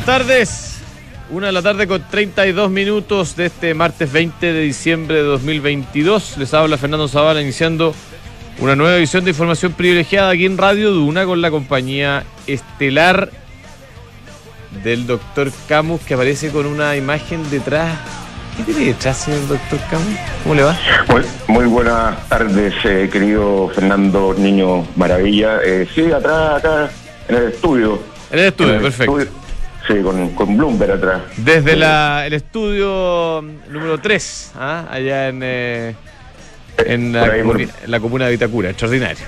buenas tardes. Una de la tarde con 32 minutos de este martes 20 de diciembre de 2022. Les habla Fernando Zavala iniciando una nueva edición de información privilegiada aquí en Radio Duna con la compañía estelar del doctor Camus que aparece con una imagen detrás. ¿Qué tiene detrás, señor doctor Camus? ¿Cómo le va? Muy, muy buenas tardes, eh, querido Fernando Niño Maravilla. Eh, sí, atrás, acá, en el estudio. En el estudio, En el perfecto. estudio. Sí, con, con Bloomberg atrás. Desde la, el estudio número 3, allá en, eh, en, la por ahí, por- comuni- en la comuna de Vitacura, extraordinario.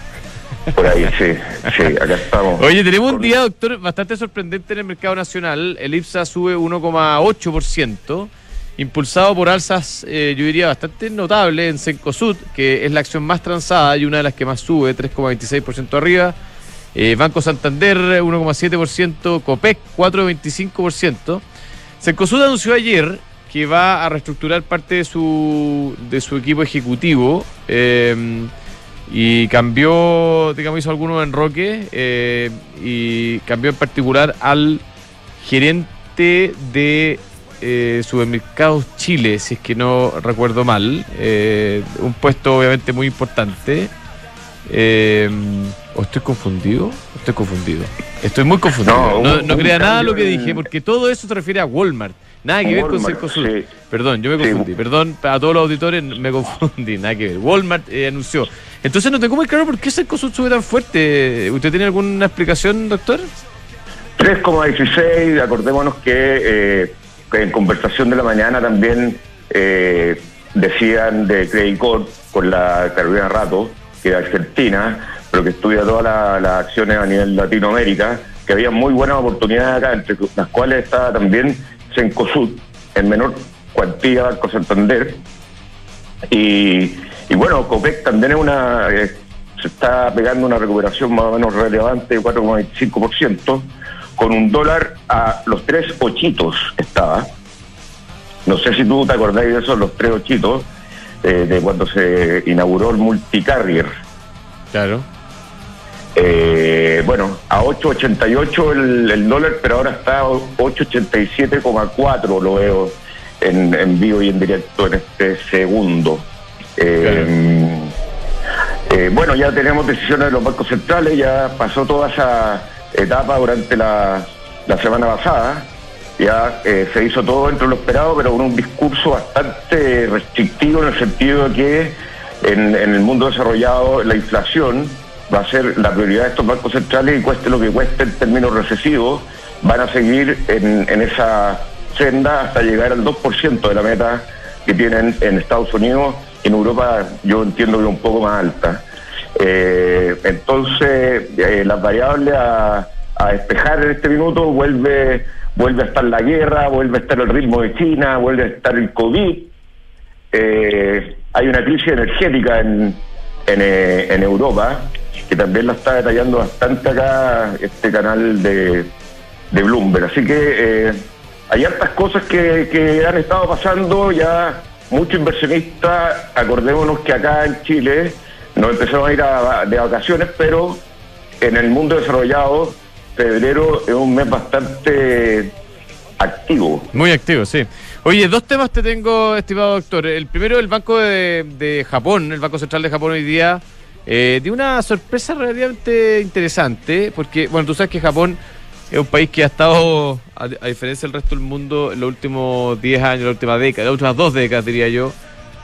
Por ahí, sí, sí, acá estamos. Oye, tenemos un día, doctor, bastante sorprendente en el mercado nacional. El IPSA sube 1,8%, impulsado por alzas, eh, yo diría, bastante notables en Cencosud, que es la acción más transada y una de las que más sube, 3,26% arriba. Eh, Banco Santander, 1,7%, Copec, 4,25%. Cencosud anunció ayer que va a reestructurar parte de su, de su equipo ejecutivo eh, y cambió, digamos, hizo algunos enroques eh, y cambió en particular al gerente de eh, Supermercados Chile, si es que no recuerdo mal. Eh, un puesto obviamente muy importante. Eh, ¿O estoy confundido? Estoy confundido. Estoy muy confundido. No, crea nada de lo que dije, porque todo eso se refiere a Walmart. Nada que ver con Walmart, sí. Perdón, yo me Sí. confundí. Perdón a todos los auditores, me confundí. Nada que ver. Walmart eh, anunció. Entonces no tengo muy claro por qué Cencosud sube tan fuerte. ¿Usted tiene alguna explicación, doctor? 3,16, acordémonos que, eh, que en conversación de la mañana también eh, decían de Credit Corp con la Carolina Rato, que es argentina, pero que estudia todas la- las acciones a nivel Latinoamérica, que había muy buenas oportunidades acá, entre las cuales estaba también Cencosud, en menor cuantía Banco Santander, y, bueno, Copec también es una, eh, se está pegando una recuperación más o menos relevante de 4,25%, con un dólar a los tres ochitos estaba. No sé si tú te acordáis de eso, los tres ochitos, eh, de cuando se inauguró el multicarrier. Claro. Eh, bueno, a 8.88 el, el dólar, pero ahora está a 8.87,4 lo veo en, en vivo y en directo en este segundo. Eh, eh, bueno, ya tenemos decisiones de los bancos centrales, ya pasó toda esa etapa durante la, la semana pasada, ya eh, se hizo todo dentro de lo esperado, pero con un discurso bastante restrictivo en el sentido de que en, el mundo desarrollado la inflación va a ser la prioridad de estos bancos centrales y cueste lo que cueste en términos recesivos, van a seguir en, en esa senda hasta llegar al 2% de la meta que tienen en Estados Unidos. En Europa yo entiendo que es un poco más alta. Eh, entonces, eh, las variables a, a despejar en este minuto vuelve, vuelve a estar la guerra, vuelve a estar el ritmo de China, vuelve a estar el COVID. Eh, hay una crisis energética en, en, eh, en Europa, que también la está detallando bastante acá este canal de, de Bloomberg. Así que eh, hay hartas cosas que, que han estado pasando, ya muchos inversionistas, acordémonos que acá en Chile nos empezamos a ir a- de vacaciones, pero en el mundo desarrollado, febrero es un mes bastante activo. Muy activo, sí. Oye, dos temas te tengo, estimado doctor. El primero, el Banco de, Japón, el Banco Central de Japón hoy día, eh, una sorpresa relativamente interesante, porque, bueno, tú sabes que Japón es un país que ha estado, a, a diferencia del resto del mundo, en los últimos 10 años, la última década, las últimas dos décadas, diría yo,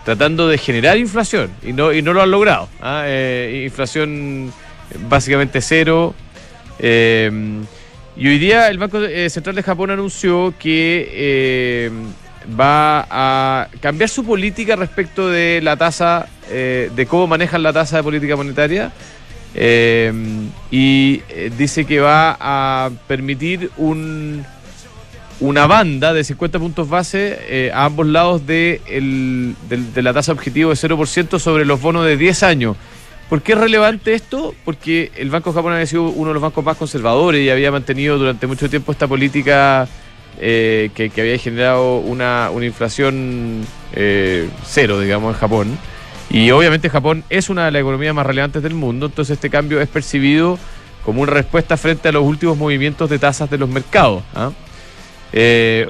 tratando de generar inflación, y no, y no lo han logrado. ¿ah? Eh, inflación básicamente cero. Eh, y hoy día el Banco eh, Central de Japón anunció que eh, va a cambiar su política respecto de la tasa, de cómo manejan la tasa de política monetaria. y dice que va a permitir un, una banda de 50 puntos base a ambos lados de, de la tasa objetivo de 0% sobre los bonos de 10 años. ¿Por qué es relevante esto? Porque el Banco Japón había sido uno de los bancos más conservadores y había mantenido durante mucho tiempo esta política eh, que, que había generado una, una inflación eh, cero, digamos, en Japón. Y obviamente Japón es una de las economías más relevantes del mundo, entonces este cambio es percibido como una respuesta frente a los últimos movimientos de tasas de los mercados. ¿ah? Eh,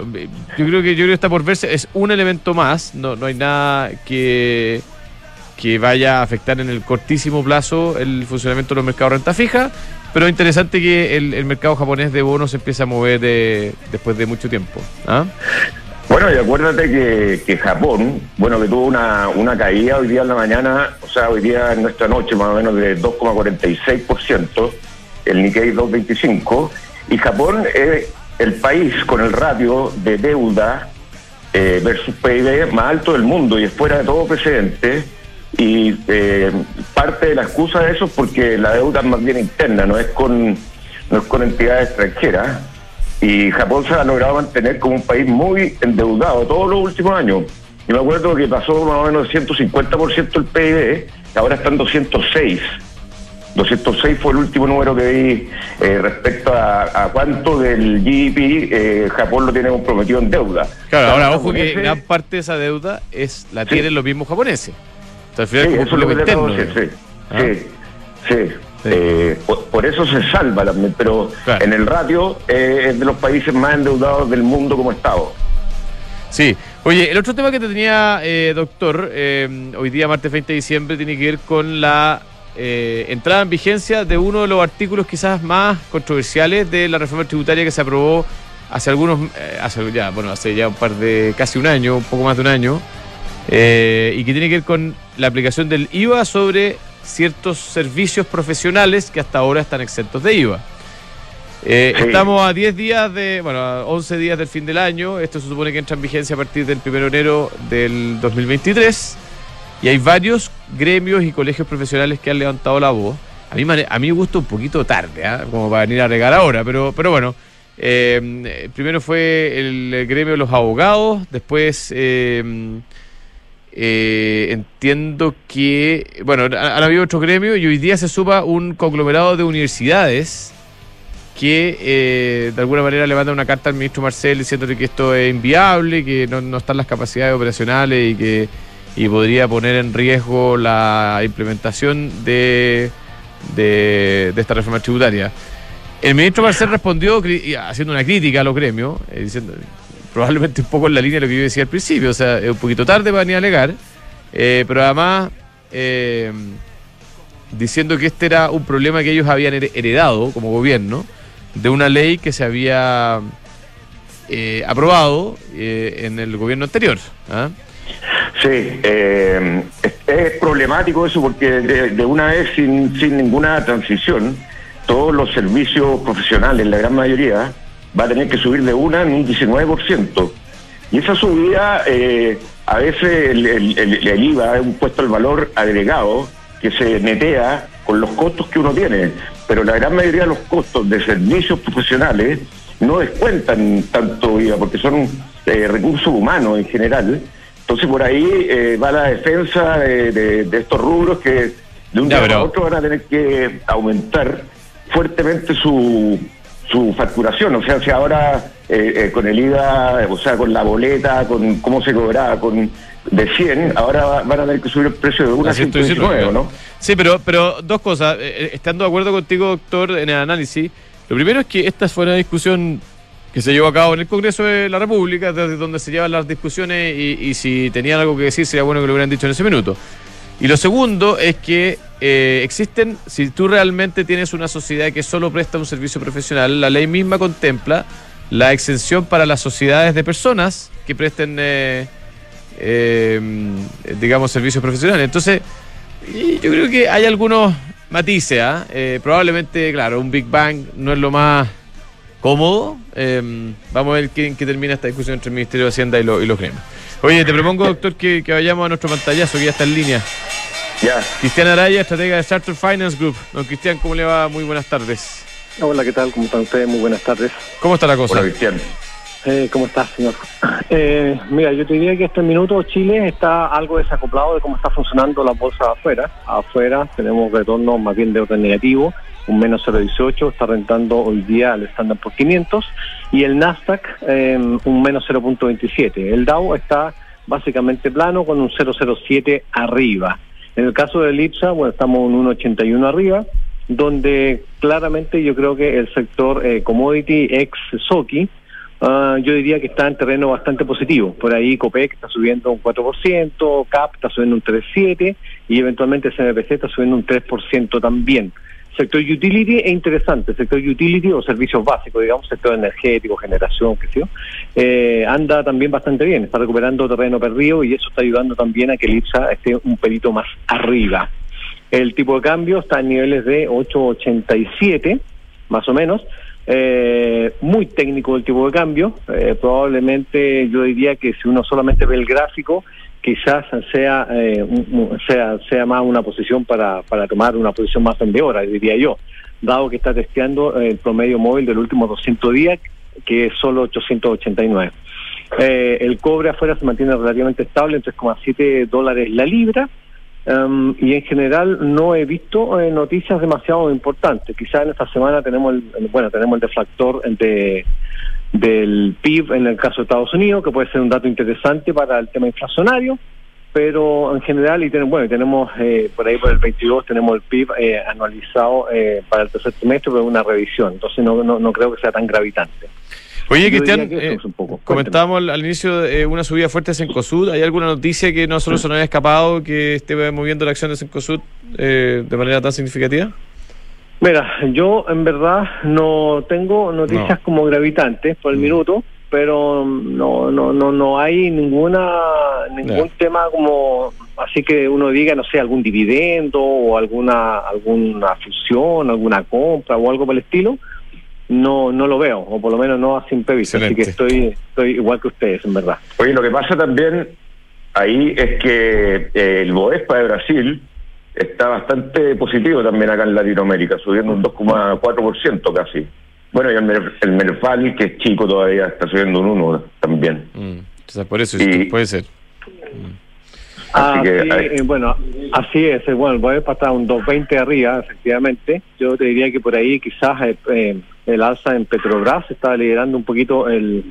yo creo que yo creo que está por verse, es un elemento más, no, no hay nada que, que vaya a afectar en el cortísimo plazo el funcionamiento de los mercados de renta fija, pero es interesante que el, mercado japonés de bonos se empiece a mover después de mucho tiempo. ¿ah? Bueno, y acuérdate que, Japón, bueno, que tuvo una, una caída hoy día en la mañana, o sea, hoy día en nuestra noche más o menos de 2,46%, el Nikkei 2,25%, y Japón es el país con el ratio de deuda eh, versus PIB más alto del mundo y es fuera de todo precedente. Y eh, parte de la excusa de eso es porque la deuda es más bien interna, no es con, no es con entidades extranjeras y Japón se ha logrado mantener como un país muy endeudado todos los últimos años. Y me acuerdo que pasó más o menos 150% el PIB, ahora están 206. 206 fue el último número que vi eh, respecto a, cuánto del GDP eh, Japón lo tiene comprometido en deuda. Claro, ahora ojo que gran parte de esa deuda es la tienen los mismos japoneses. Sí, eso es lo que interno, sí, ¿Ah? sí, sí. Eh, por, eso se salva pero en el ratio eh, es de los países más endeudados del mundo como Estado. Sí. Oye, el otro tema que te tenía, eh, doctor, hoy día, martes 20 de diciembre, tiene que ver con la entrada en vigencia de uno de los artículos quizás más controversiales de la reforma tributaria que se aprobó hace algunos, hace ya, bueno, hace ya un par de, casi un año, un poco más de un año, y que tiene que ver con la aplicación del IVA sobre ciertos servicios profesionales que hasta ahora están exentos de IVA. Eh, estamos a 10 días de, bueno, a 11 días del fin del año. Esto se supone que entra en vigencia a partir del 1 de enero del 2023. Y hay varios gremios y colegios profesionales que han levantado la voz. A mí, a mí me gusta un poquito tarde, ¿ah? como para venir a regar ahora, pero, pero bueno. Eh, primero fue el, gremio de los abogados, después eh, entiendo que, bueno, han habido otro gremio y hoy día se suba un conglomerado de universidades que eh, de alguna manera levanta una carta al ministro Marcel diciéndole que esto es inviable, que no, están las capacidades operacionales y que podría poner en riesgo la implementación de, de, esta reforma tributaria. El ministro Marcel respondió haciendo una crítica a los gremios, eh, diciendo probablemente un poco en la línea de lo que yo decía al principio, o sea, es un poquito tarde para ni alegar, eh, pero además eh, diciendo que este era un problema que ellos habían heredado como gobierno de una ley que se había eh, aprobado en el gobierno anterior. ¿ah? Sí, es, problemático eso porque de, una vez sin, sin ninguna transición, todos los servicios profesionales, la gran mayoría, va a tener que subir de una en un 19%. Y esa subida, eh, a veces el, IVA es un puesto al valor agregado que se netea con los costos que uno tiene, pero la gran mayoría de los costos de servicios profesionales no descuentan tanto IVA porque son eh, recursos humanos en general. Entonces por ahí eh, va la defensa de, estos rubros que de un día a otro van a tener que aumentar fuertemente su, su facturación. O sea, si ahora eh, eh, con el IVA, o sea, con la boleta, con cómo se cobraba, con de 100, ahora van a tener que subir el precio de una a 119, ¿no? Sí, pero, pero dos cosas. Eh, estando de acuerdo contigo, doctor, en el análisis, lo primero es que esta fue una discusión que se llevó a cabo en el Congreso de la República, desde donde se llevan las discusiones y, y si tenían algo que decir sería bueno que lo hubieran dicho en ese minuto. Y lo segundo es que eh, existen, si tú realmente tienes una sociedad que solo presta un servicio profesional, la ley misma contempla la exención para las sociedades de personas que presten, eh, eh, digamos, servicios profesionales. Entonces, yo creo que hay algunos matices. ¿ah? probablemente, claro, un Big Bang no es lo más cómodo. vamos a ver quién que termina esta discusión entre el Ministerio de Hacienda y, y los gremios. Oye, te propongo, doctor, que, vayamos a nuestro pantallazo, que ya está en línea. Ya. Cristian Araya, estratega de Charter Finance Group. Don Cristian, ¿cómo le va? Muy buenas tardes. Hola, ¿qué tal? ¿Cómo están ustedes? Muy buenas tardes. ¿Cómo está la cosa? Hola, Cristian. Eh, ¿Cómo estás, señor? Eh, mira, yo te diría que este minuto Chile está algo desacoplado de cómo está funcionando la bolsa afuera. Afuera tenemos retorno más bien de orden negativo, un menos 0,18, está rentando hoy día el Standard por 500 y el Nasdaq eh, un menos 0,27. El Dow está básicamente plano con un 0,07 arriba. En el caso del IPSA, bueno, estamos un 1,81 arriba, donde claramente yo creo que el sector eh, commodity ex Soki Ah, yo diría que está en terreno bastante positivo. Por ahí Copec está subiendo un 4%, CAP está subiendo un 3,7% y eventualmente CMPC está subiendo un 3% también. Sector utility es interesante, sector utility o servicios básicos, digamos, sector energético, generación, qué sé eh, anda también bastante bien, está recuperando terreno perdido y eso está ayudando también a que el IPSA esté un pelito más arriba. El tipo de cambio está en niveles de 8,87, más o menos, eh, muy técnico el tipo de cambio. Eh, probablemente yo diría que si uno solamente ve el gráfico, quizás sea, eh, sea, sea más una posición para, para tomar una posición más vendedora, diría yo, dado que está testeando el promedio móvil del último 200 días, que es solo 889. Eh, el cobre afuera se mantiene relativamente estable en 3,7 dólares la libra Em, y en general no he visto eh, noticias demasiado importantes. Quizás en esta semana tenemos el, bueno tenemos el deflactor de del PIB en el caso de Estados Unidos, que puede ser un dato interesante para el tema inflacionario, pero en general, y bueno, tenemos eh, por ahí por el 22 tenemos el PIB eh, anualizado para el tercer trimestre, pero una revisión, entonces no, no, no creo que sea tan gravitante. Oye, Cristian, eh, comentábamos al, inicio de, eh, una subida fuerte de Sencosud. ¿Hay alguna noticia que no solo se nos haya escapado que esté moviendo la acción de Sencosud eh, de manera tan significativa? Mira, yo en verdad no tengo noticias como gravitantes por el mm. minuto, pero no no no no hay ninguna ningún tema como así que uno diga no sé algún dividendo o alguna alguna fusión, alguna compra o algo por el estilo no no lo veo, o por lo menos no a simple vista. Así que estoy, estoy igual que ustedes, en verdad. Oye, lo que pasa también ahí es que eh, el Boespa de Brasil está bastante positivo también acá en Latinoamérica, subiendo un 2,4% casi. Bueno, y el, el Merval, que es chico todavía, está subiendo un 1 también. Mm, por eso puede ser. Así que, eh, bueno, así es. Eh, bueno, el Boespa está un 2,20 arriba, efectivamente. Yo te diría que por ahí quizás... Eh, el alza en Petrobras está liderando un poquito el,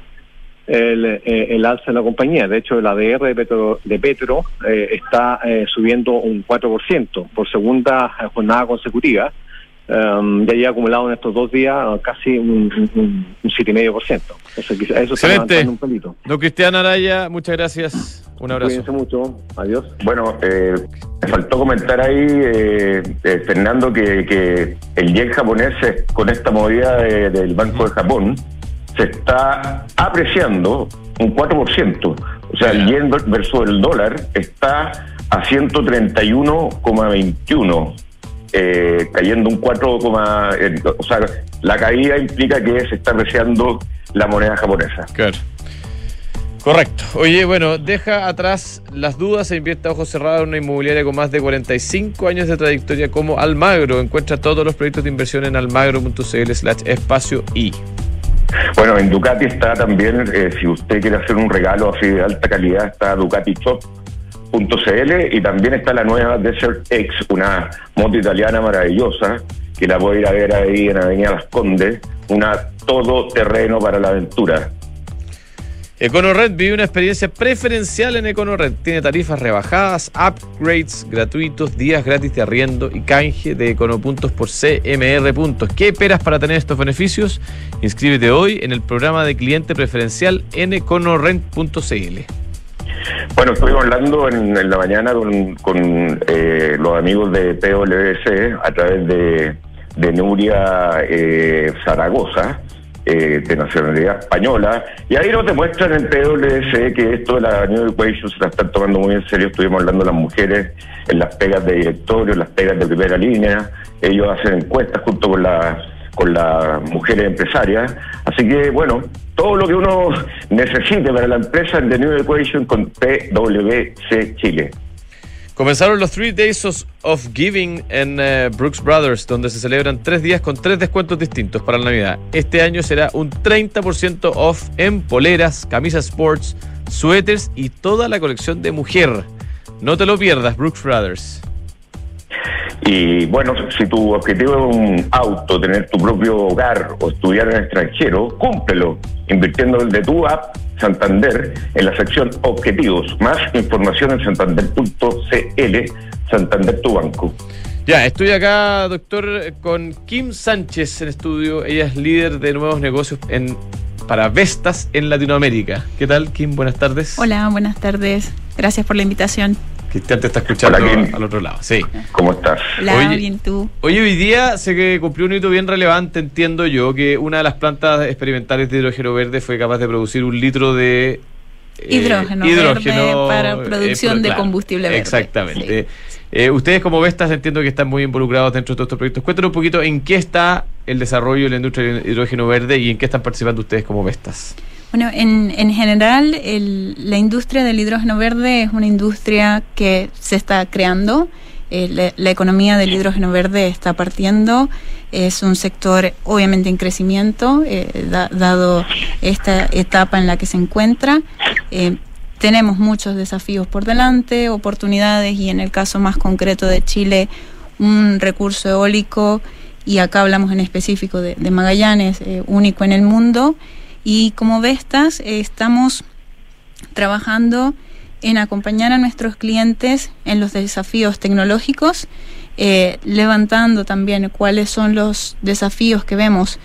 el, eh, el, alza en la compañía. De hecho, el ADR de Petro, de Petro eh, está eh, subiendo un 4% por segunda jornada consecutiva. Um, ya lleva acumulado en estos dos días casi un, un, un 7,5%. Eso, eso Excelente. un pelito. Don Cristian Araya, muchas gracias. Un abrazo. Cuídense mucho. Adiós. Bueno, eh, me faltó comentar ahí, eh, eh, Fernando, que, que, el yen japonés con esta movida del Banco de Japón se está apreciando un 4%. O sea, el yen versus el dólar está a 131,21. Eh, cayendo un 4, o sea, la caída implica que se está apreciando la moneda japonesa. Claro. Correcto. Oye, bueno, deja atrás las dudas e invierte a ojos cerrados en una inmobiliaria con más de 45 años de trayectoria como Almagro. Encuentra todos los proyectos de inversión en almagro.cl slash espacio y. Bueno, en Ducati está también, eh, si usted quiere hacer un regalo así de alta calidad, está ducatishop.cl y también está la nueva Desert X, una moto italiana maravillosa que la puede ir a ver ahí en Avenida Las Condes, una todoterreno para la aventura EconoRed vive una experiencia preferencial en EconoRed. Tiene tarifas rebajadas, upgrades gratuitos, días gratis de arriendo y canje de Econopuntos por CMR puntos. ¿Qué esperas para tener estos beneficios? Inscríbete hoy en el programa de cliente preferencial en econorent.cl. Bueno, estuvimos hablando en, la mañana con, eh, los amigos de PWC a través de, Nuria eh, Zaragoza eh, de nacionalidad española. Y ahí nos demuestran en PWC que esto de la New Equation se la están tomando muy en serio. Estuvimos hablando de las mujeres en las pegas de directorio, en las pegas de primera línea. Ellos hacen encuestas junto con las con las mujeres empresarias. Así que, bueno, todo lo que uno necesite para la empresa en The New Equation con PWC Chile. Comenzaron los Three Days of Giving en eh, Brooks Brothers, donde se celebran tres días con tres descuentos distintos para la Navidad. Este año será un 30% off en poleras, camisas sports, suéteres y toda la colección de mujer. No te lo pierdas, Brooks Brothers. Y bueno, si tu objetivo es un auto, tener tu propio hogar o estudiar en el extranjero, cúmplelo invirtiendo de tu app Santander en la sección Objetivos. Más información en santander.cl, Santander tu banco. Ya, estoy acá, doctor, con Kim Sánchez en estudio. Ella es líder de nuevos negocios en para Vestas en Latinoamérica. ¿Qué tal, Kim? Buenas tardes. Hola, buenas tardes. Gracias por la invitación. Cristian te está escuchando al otro lado. Sí. ¿Cómo estás? Hola, bien tú. Oye, hoy día se que cumplió un hito bien relevante, entiendo yo, que una de las plantas experimentales de hidrógeno verde fue capaz de producir un litro de eh, hidrógeno, hidrógeno para eh, producción de combustible verde. Exactamente. Eh, ustedes como Vestas entiendo que están muy involucrados dentro de todos estos proyectos. Cuéntanos un poquito en qué está el desarrollo de la industria del hidrógeno verde y en qué están participando ustedes como Vestas. Bueno, en, en general la industria del hidrógeno verde es una industria que se está creando. Eh, la, economía del hidrógeno verde está partiendo. Es un sector obviamente en crecimiento, eh, dado esta etapa en la que se encuentra tenemos muchos desafíos por delante, oportunidades y en el caso más concreto de Chile, un recurso eólico y acá hablamos en específico de, Magallanes, eh, único en el mundo. Y como Vestas eh, estamos trabajando en acompañar a nuestros clientes en los desafíos tecnológicos, eh, levantando también cuáles son los desafíos que vemos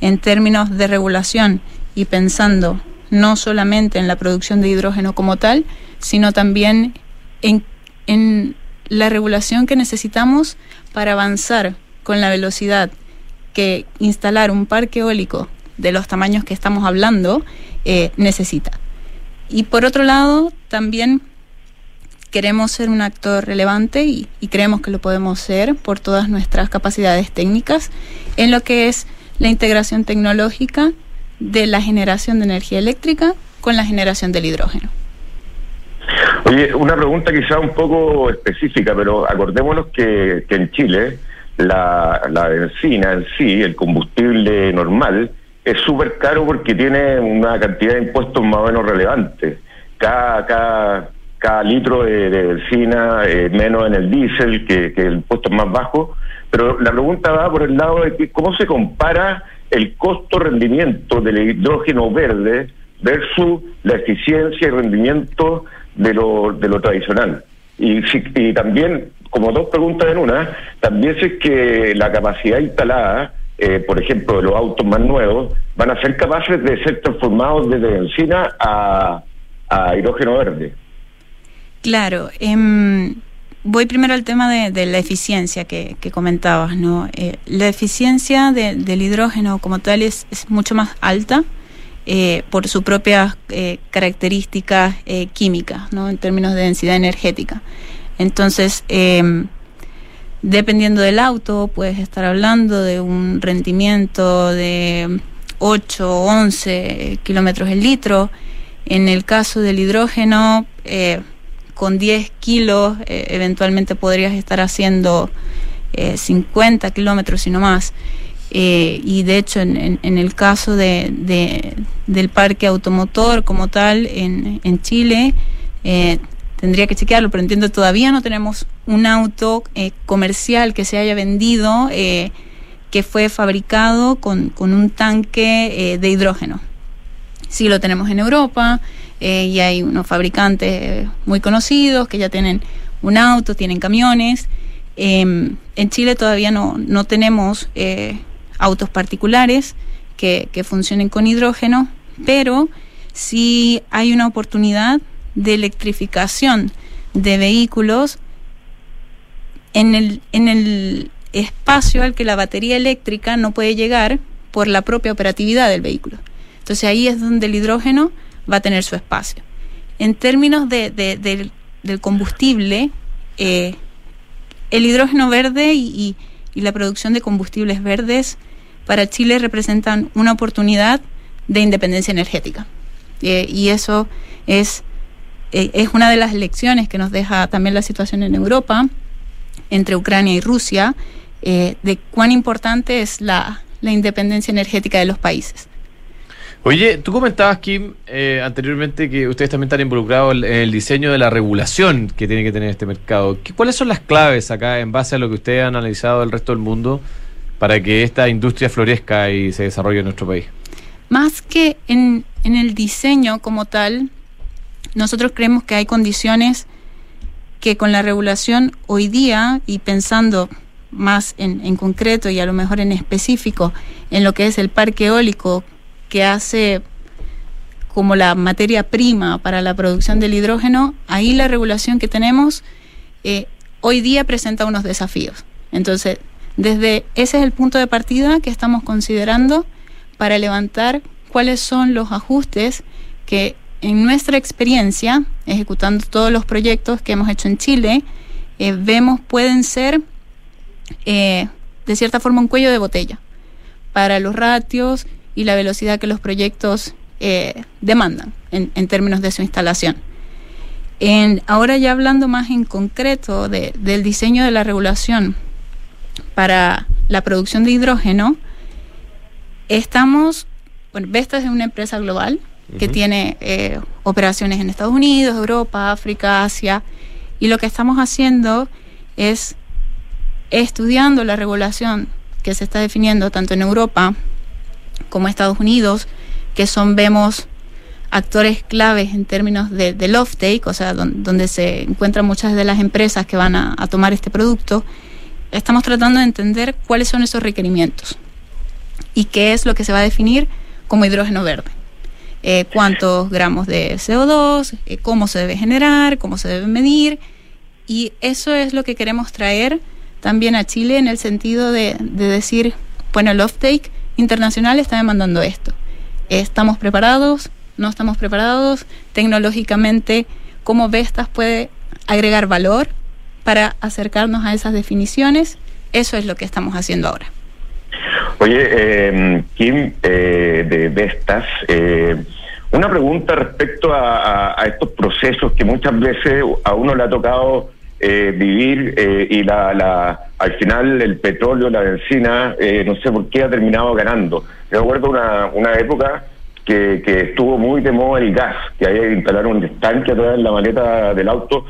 en términos de regulación y pensando no solamente en la producción de hidrógeno como tal, sino también en, la regulación que necesitamos para avanzar con la velocidad que instalar un parque eólico de los tamaños que estamos hablando eh, necesita. Y por otro lado, también queremos ser un actor relevante y, creemos que lo podemos ser por todas nuestras capacidades técnicas en lo que es la integración tecnológica de la generación de energía eléctrica con la generación del hidrógeno. Oye, una pregunta quizá un poco específica, pero acordémonos que, en Chile la, la benzina en sí, el combustible normal, es súper caro porque tiene una cantidad de impuestos más o menos relevante. Cada, cada, cada litro de, benzina, eh, menos en el diésel, que, que el impuesto es más bajo. Pero la pregunta va por el lado de que cómo se compara el costo-rendimiento del hidrógeno verde versus la eficiencia y rendimiento de lo, de lo tradicional. Y, y también, como dos preguntas en una, también sé que la capacidad instalada, eh, por ejemplo, los autos más nuevos, van a ser capaces de ser transformados desde benzina a, a hidrógeno verde. Claro. Eh, voy primero al tema de, la eficiencia que, comentabas, ¿no? Eh, la eficiencia del hidrógeno como tal es, mucho más alta eh, por sus propias eh, características químicas, ¿no? En términos de densidad energética. Entonces, em, dependiendo del auto, puedes estar hablando de un rendimiento de 8 o 11 kilómetros el litro. En el caso del hidrógeno, con 10 kilos eh, eventualmente podrías estar haciendo 50 eh, kilómetros y no más. Eh, y de hecho en, el caso de, del parque automotor como tal en, en Chile, tendría que chequearlo, pero entiendo todavía no tenemos un auto comercial que se haya vendido que fue fabricado con, con un tanque de hidrógeno. Sí lo tenemos en Europa, eh, y hay unos fabricantes muy conocidos que ya tienen un auto, tienen camiones. Em, en Chile todavía no, no tenemos eh, autos particulares que, que funcionen con hidrógeno, pero sí hay una oportunidad de electrificación de vehículos en el, en el espacio al que la batería eléctrica no puede llegar por la propia operatividad del vehículo. Entonces ahí es donde el hidrógeno va a tener su espacio. En términos de, del combustible, eh, el hidrógeno verde y, la producción de combustibles verdes para Chile representan una oportunidad de independencia energética. Eh, y eso es, eh, es una de las lecciones que nos deja también la situación en Europa, entre Ucrania y Rusia, de cuán importante es la, la independencia energética de los países. Oye, tú comentabas, Kim, eh, anteriormente que ustedes también están involucrados en el diseño de la regulación que tiene que tener este mercado. ¿Cuáles son las claves acá, en base a lo que ustedes han analizado del resto del mundo, para que esta industria florezca y se desarrolle en nuestro país? Más que en, el diseño como tal, nosotros creemos que hay condiciones que con la regulación hoy día, y pensando más en, en concreto y a lo mejor en específico en lo que es el parque eólico que hace como la materia prima para la producción del hidrógeno, ahí la regulación que tenemos eh, hoy día presenta unos desafíos. Entonces, desde ese es el punto de partida que estamos considerando para levantar cuáles son los ajustes que en nuestra experiencia, ejecutando todos los proyectos que hemos hecho en Chile, eh, vemos pueden ser eh, de cierta forma un cuello de botella para los ratios y la velocidad que los proyectos eh, demandan en, términos de su instalación. Ahora ya hablando más en concreto del diseño de la regulación para la producción de hidrógeno, estamos, bueno, Vestas es una empresa global que tiene eh, operaciones en Estados Unidos, Europa, África, Asia, y lo que estamos haciendo es estudiando la regulación que se está definiendo tanto en Europa como Estados Unidos que son, vemos, actores claves en términos de, del offtake, o sea, donde se encuentran muchas de las empresas que van a, tomar este producto, estamos tratando de entender cuáles son esos requerimientos y qué es lo que se va a definir como hidrógeno verde. Eh, cuántos gramos de CO2, eh, cómo se debe generar, cómo se debe medir. Y eso es lo que queremos traer también a Chile en el sentido de, de decir, bueno, el offtake internacional está demandando esto. ¿Estamos preparados? ¿No estamos preparados? Tecnológicamente, ¿cómo Vestas puede agregar valor para acercarnos a esas definiciones? Eso es lo que estamos haciendo ahora. Oye, eh, Kim, eh, de Vestas, eh, una pregunta respecto a, estos procesos que muchas veces a uno le ha tocado vivir y la, la, al final el petróleo, la benzina, no sé por qué ha terminado ganando. Yo recuerdo una, época que, que estuvo muy de moda el gas, que había que instalar un estanque atrás en la maleta del auto,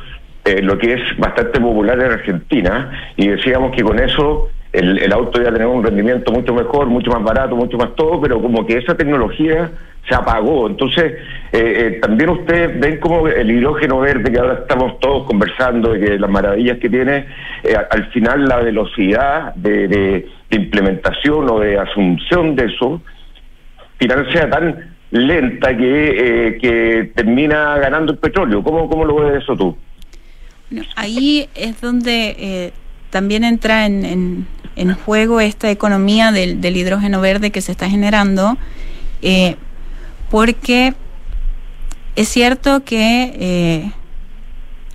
eh, lo que es bastante popular en Argentina, y decíamos que con eso el, el auto iba a tener un rendimiento mucho mejor, mucho más barato, mucho más todo, pero como que esa tecnología se apagó. Entonces, eh, eh, también ustedes ven como el hidrógeno verde, que ahora estamos todos conversando, de que las maravillas que tiene, al final la velocidad de, de implementación o de asunción de eso, final sea tan lenta que, eh, que termina ganando el petróleo. ¿Cómo, cómo lo ves eso tú? ahí es donde eh, también entra en, en, juego esta economía del, hidrógeno verde que se está generando, eh, porque es cierto que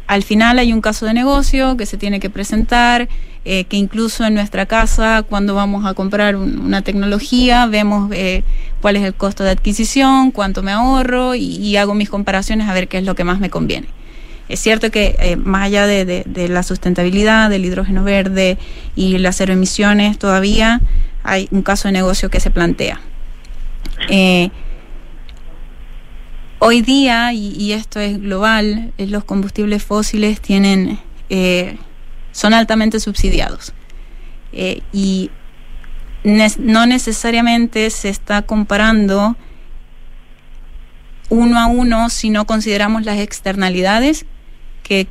al final hay un caso de negocio que se tiene que presentar, eh, que incluso en nuestra casa, cuando vamos a comprar una tecnología, vemos eh, cuál es el costo de adquisición, cuánto me ahorro y, hago mis comparaciones a ver qué es lo que más me conviene. Es cierto que eh, más allá de, la sustentabilidad, del hidrógeno verde y las cero emisiones, todavía hay un caso de negocio que se plantea. hoy día, y, esto es global, los combustibles fósiles tienen son altamente subsidiados. Eh, y no necesariamente se está comparando uno a uno si no consideramos las externalidades que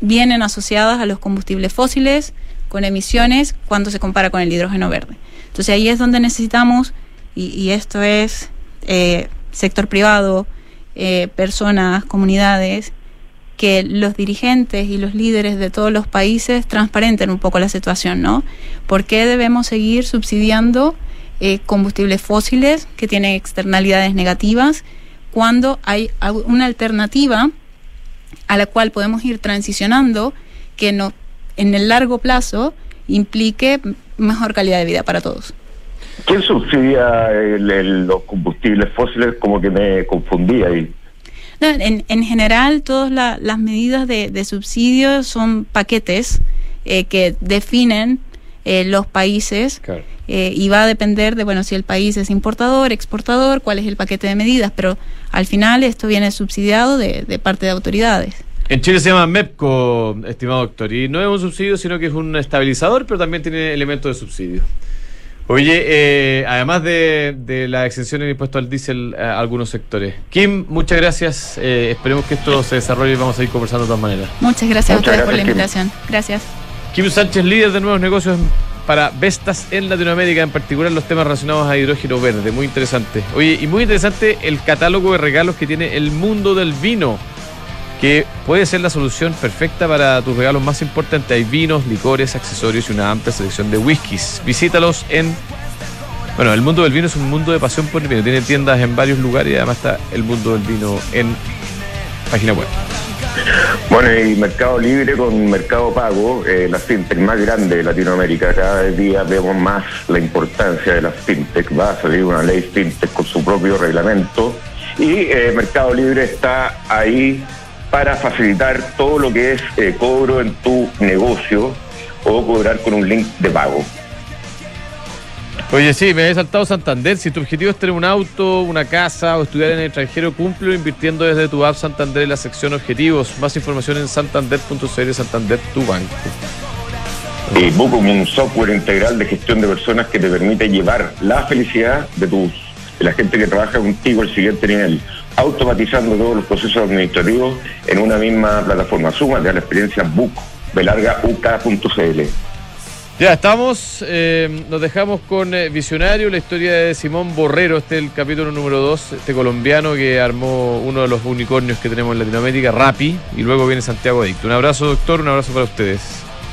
vienen asociadas a los combustibles fósiles con emisiones cuando se compara con el hidrógeno verde. Entonces ahí es donde necesitamos, y, esto es eh, sector privado, eh, personas, comunidades, que los dirigentes y los líderes de todos los países transparenten un poco la situación, ¿no? ¿Por qué debemos seguir subsidiando eh, combustibles fósiles que tienen externalidades negativas cuando hay una alternativa a la cual podemos ir transicionando que no, en el largo plazo implique mejor calidad de vida para todos? ¿Quién subsidia los combustibles fósiles? Como que me confundía ahí en, general, todas las medidas de, subsidio son paquetes eh, que definen eh, los países eh, y va a depender de, bueno, si el país es importador, exportador, cuál es el paquete de medidas, pero al final esto viene subsidiado de, de parte de autoridades. En Chile se llama MEPCO, estimado doctor, y no es un subsidio, sino que es un estabilizador, pero también tiene elementos de subsidio. Oye, eh, además de, la exención del impuesto al diésel a algunos sectores. Kim, muchas gracias. Eh, esperemos que esto se desarrolle y vamos a ir conversando de todas maneras. Muchas gracias a ustedes por la invitación. Gracias. Kim Sánchez, líder de nuevos negocios para Vestas en Latinoamérica, en particular los temas relacionados a hidrógeno verde. Muy interesante. Oye, y muy interesante el catálogo de regalos que tiene el mundo del vino, que puede ser la solución perfecta para tus regalos más importantes. Hay vinos, licores, accesorios y una amplia selección de whiskies. Visítalos en bueno, el mundo del vino es un mundo de pasión por el vino. Tiene tiendas en varios lugares y además está el mundo del vino en página web. Bueno, y Mercado Libre con Mercado Pago, eh, la fintech más grande de Latinoamérica. Cada día vemos más la importancia de las fintech. Va a salir una ley fintech con su propio reglamento. Y eh, Mercado Libre está ahí para facilitar todo lo que es eh, cobro en tu negocio o cobrar con un link de pago. Oye, sí, me había saltado Santander. Si tu objetivo es tener un auto, una casa o estudiar en el extranjero, cúmplelo invirtiendo desde tu app Santander en la sección Objetivos. Más información en santander.cl Santander, tu banco. Book un software integral de gestión de personas que te permite llevar la felicidad de tus de la gente que trabaja contigo al siguiente nivel, automatizando todos los procesos administrativos en una misma plataforma. Suma de la experiencia Book, belargauk.cl. Ya estamos, eh, nos dejamos con eh, Visionario, la historia de Simón Borrero, este es el capítulo número 2, este colombiano que armó uno de los unicornios que tenemos en Latinoamérica, Rappi, y luego viene Santiago Adicto. Un abrazo doctor, un abrazo para ustedes.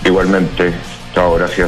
Igualmente, chao, gracias.